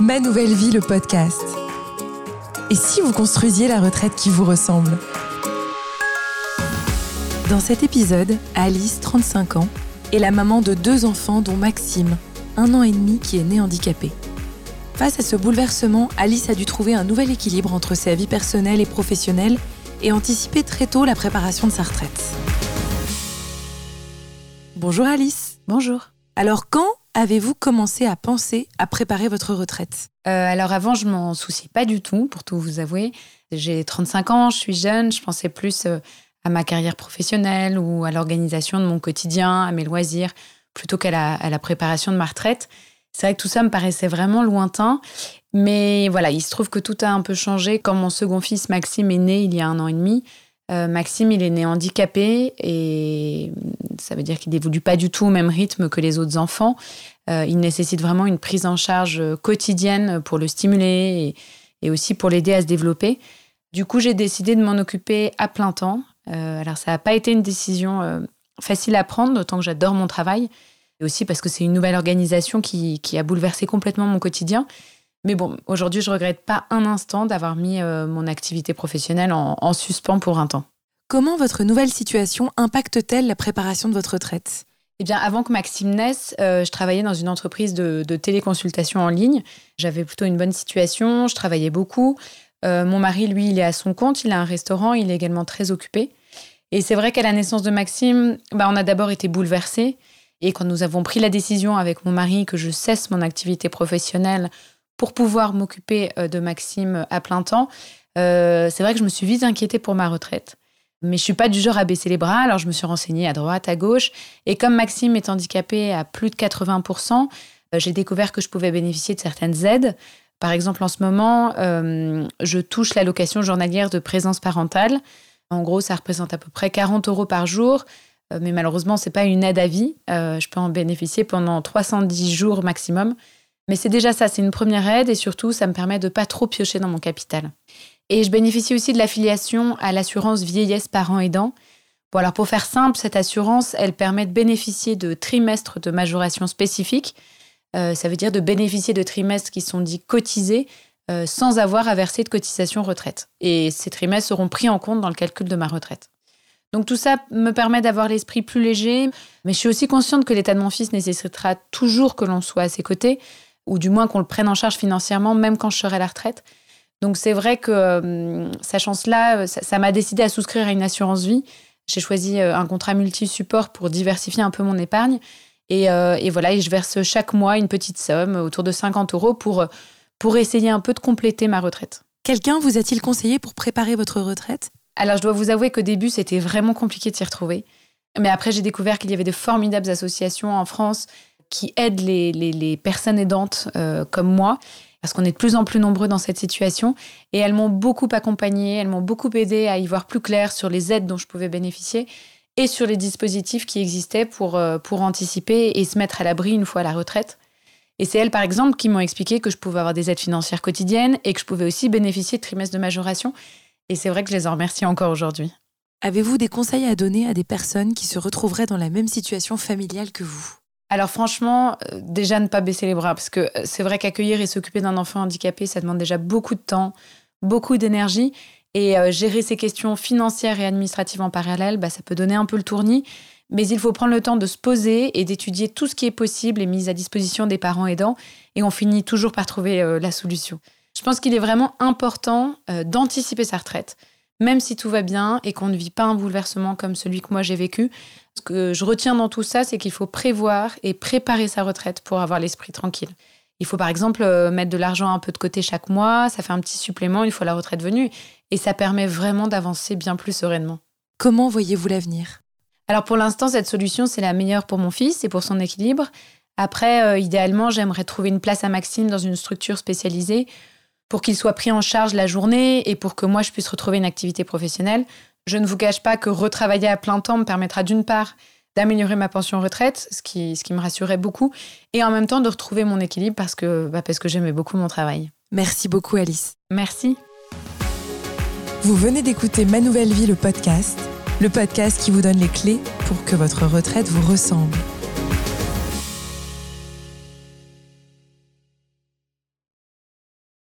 Ma nouvelle vie, le podcast. Et si vous construisiez la retraite qui vous ressemble? Dans cet épisode, Alice, 35 ans, est la maman de deux enfants dont Maxime, un an et demi, qui est né handicapé. Face à ce bouleversement, Alice a dû trouver un nouvel équilibre entre sa vie personnelle et professionnelle et anticiper très tôt la préparation de sa retraite. Bonjour Alice. Bonjour. Alors quand avez-vous commencé à penser à préparer votre retraite? Euh, Alors avant, je m'en souciais pas du tout, pour tout vous avouer. J'ai 35 ans, je suis jeune, je pensais plus euh, à ma carrière professionnelle ou à l'organisation de mon quotidien, à mes loisirs, plutôt qu'à la, préparation de ma retraite. C'est vrai que tout ça me paraissait vraiment lointain. Mais voilà, il se trouve que tout a un peu changé quand mon second fils Maxime est né il y a un an et demi. Euh, Maxime, il est né handicapé et ça veut dire qu'il n'évolue pas du tout au même rythme que les autres enfants. Euh, il nécessite vraiment une prise en charge quotidienne pour le stimuler et, aussi pour l'aider à se développer. Du coup, j'ai décidé de m'en occuper à plein temps. Euh, alors, ça n'a pas été une décision facile à prendre, d'autant que j'adore mon travail. Et aussi parce que c'est une nouvelle organisation qui, a bouleversé complètement mon quotidien. Mais bon, aujourd'hui, je regrette pas un instant d'avoir mis euh, mon activité professionnelle en, suspens pour un temps. Comment votre nouvelle situation impacte-t-elle la préparation de votre retraite? Eh bien, avant que Maxime naisse, euh, je travaillais dans une entreprise de, téléconsultation en ligne. J'avais plutôt une bonne situation, je travaillais beaucoup. Euh, mon mari, lui, il est à son compte, il a un restaurant, il est également très occupé. Et c'est vrai qu'à la naissance de Maxime, bah, on a d'abord été bouleversés. Et quand nous avons pris la décision avec mon mari que je cesse mon activité professionnelle pour pouvoir m'occuper euh, de Maxime à plein temps, euh, c'est vrai que je me suis vite inquiétée pour ma retraite. Mais je suis pas du genre à baisser les bras, alors je me suis renseignée à droite, à gauche. Et comme Maxime est handicapé à plus de 80%, euh, j'ai découvert que je pouvais bénéficier de certaines aides. Par exemple, en ce moment, je touche l'allocation journalière de présence parentale. En gros, ça représente à peu près 40 euros par jour. Mais malheureusement, ce n'est pas une aide à vie. je peux en bénéficier pendant 310 jours maximum. Mais c'est déjà ça, c'est une première aide et surtout, ça me permet de pas trop piocher dans mon capital. Et je bénéficie aussi de l'affiliation à l'assurance vieillesse parents aidants. Bon, alors pour faire simple, cette assurance, elle permet de bénéficier de trimestres de majoration spécifiques. Euh, ça veut dire de bénéficier de trimestres qui sont dits cotisés euh, sans avoir à verser de cotisation retraite. Et ces trimestres seront pris en compte dans le calcul de ma retraite. Donc tout ça me permet d'avoir l'esprit plus léger, mais je suis aussi consciente que l'état de mon fils nécessitera toujours que l'on soit à ses côtés ou du moins qu'on le prenne en charge financièrement, même quand je serai à la retraite. Donc c'est vrai que euh, sachant cela, euh, ça m'a décidé à souscrire à une assurance vie. J'ai choisi euh, un contrat multi-support pour diversifier un peu mon épargne. Et, voilà, et je verse chaque mois une petite somme, autour de 50 euros, pour, pour essayer un peu de compléter ma retraite. Quelqu'un vous a-t-il conseillé pour préparer votre retraite? Alors je dois vous avouer qu'au début, c'était vraiment compliqué de s'y retrouver. Mais après, j'ai découvert qu'il y avait de formidables associations en France qui aide les, personnes aidantes euh, comme moi, parce qu'on est de plus en plus nombreux dans cette situation. Et elles m'ont beaucoup accompagnée, elles m'ont beaucoup aidé à y voir plus clair sur les aides dont je pouvais bénéficier et sur les dispositifs qui existaient pour, euh, pour anticiper et se mettre à l'abri une fois à la retraite. Et c'est elles, par exemple, qui m'ont expliqué que je pouvais avoir des aides financières quotidiennes et que je pouvais aussi bénéficier de trimestres de majoration. Et c'est vrai que je les en remercie encore aujourd'hui. Avez-vous des conseils à donner à des personnes qui se retrouveraient dans la même situation familiale que vous? Alors franchement, euh, déjà ne pas baisser les bras, parce que euh, c'est vrai qu'accueillir et s'occuper d'un enfant handicapé, ça demande déjà beaucoup de temps, beaucoup d'énergie. Et euh, gérer ces questions financières et administratives en parallèle, bah, ça peut donner un peu le tournis. Mais il faut prendre le temps de se poser et d'étudier tout ce qui est possible et mis à disposition des parents aidants. Et on finit toujours par trouver la solution. Je pense qu'il est vraiment important d'anticiper sa retraite, même si tout va bien et qu'on ne vit pas un bouleversement comme celui que moi j'ai vécu. Ce que je retiens dans tout ça, c'est qu'il faut prévoir et préparer sa retraite pour avoir l'esprit tranquille. Il faut par exemple euh, mettre de l'argent un peu de côté chaque mois, ça fait un petit supplément il faut la retraite venue, et ça permet vraiment d'avancer bien plus sereinement. Comment voyez-vous l'avenir? Alors pour l'instant, cette solution, c'est la meilleure pour mon fils et pour son équilibre. Après, euh, idéalement, j'aimerais trouver une place à Maxime dans une structure spécialisée pour qu'il soit pris en charge la journée et pour que moi, je puisse retrouver une activité professionnelle. Je ne vous cache pas que retravailler à plein temps me permettra d'une part d'améliorer ma pension retraite, ce qui, ce qui me rassurait beaucoup, et en même temps de retrouver mon équilibre parce que, bah parce que j'aimais beaucoup mon travail. Merci beaucoup Alice. Merci. Vous venez d'écouter Ma Nouvelle Vie, le podcast, le podcast qui vous donne les clés pour que votre retraite vous ressemble.